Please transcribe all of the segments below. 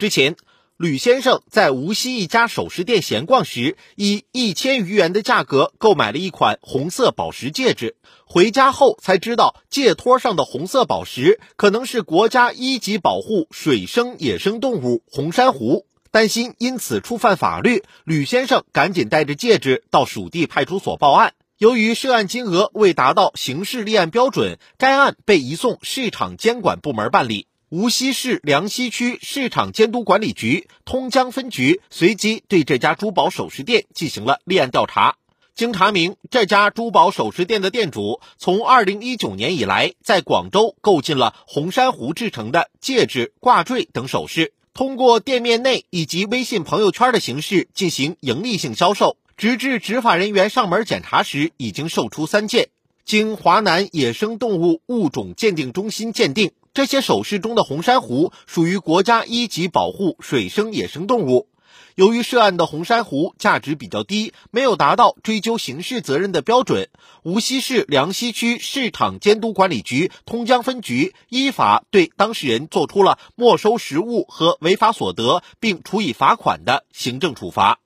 之前，吕先生在无锡一家首饰店闲逛时，以一千余元的价格购买了一款红色宝石戒指。回家后才知道，戒托上的红色宝石可能是国家一级保护水生野生动物红珊瑚。担心因此触犯法律，吕先生赶紧带着戒指到属地派出所报案。由于涉案金额未达到刑事立案标准，该案被移送市场监管部门办理。无锡市梁溪区市场监督管理局通江分局随即对这家珠宝首饰店进行了立案调查。经查明，这家珠宝首饰店的店主从2019年以来，在广州购进了红珊瑚制成的戒指、挂坠等首饰，通过店面内以及微信朋友圈的形式进行盈利性销售。直至执法人员上门检查时，已经售出三件。经华南野生动物物种鉴定中心鉴定。这些首饰中的红珊瑚属于国家一级保护水生野生动物。由于涉案的红珊瑚价值比较低，没有达到追究刑事责任的标准，无锡市梁溪区市场监督管理局通江分局依法对当事人作出了没收实物和违法所得，并处以罚款的行政处罚。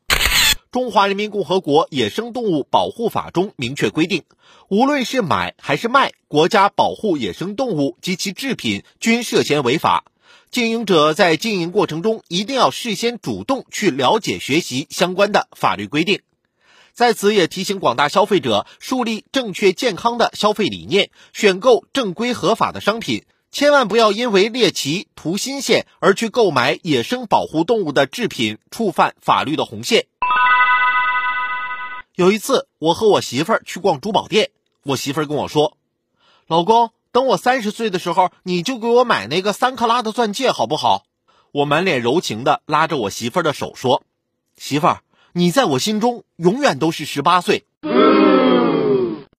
中华人民共和国野生动物保护法中明确规定，无论是买还是卖，国家保护野生动物及其制品均涉嫌违法。经营者在经营过程中一定要事先主动去了解学习相关的法律规定。在此也提醒广大消费者，树立正确健康的消费理念，选购正规合法的商品，千万不要因为猎奇图新鲜而去购买野生保护动物的制品，触犯法律的红线。有一次，我和我媳妇儿去逛珠宝店，我媳妇儿跟我说：“老公，等我三十岁的时候，你就给我买那个三克拉的钻戒，好不好？”我满脸柔情的拉着我媳妇儿的手说：“媳妇儿，你在我心中永远都是十八岁。”